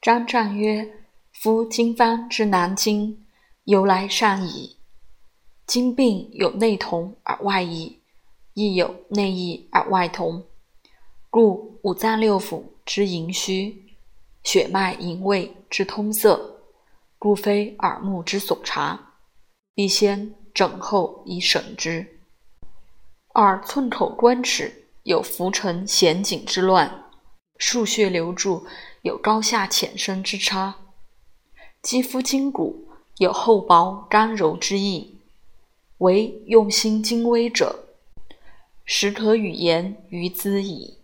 张湛曰：“夫经方之难经，由来善矣。经病有内同而外异，亦有内异而外同。故五脏六腑之盈虚，血脉营卫之通塞，故非耳目之所察，必先诊后以审之。二寸口关尺有浮沉弦紧之乱。”数穴流注有高下浅深之差，肌肤筋骨有厚薄刚柔之意，唯用心精微者，实可与言于兹矣。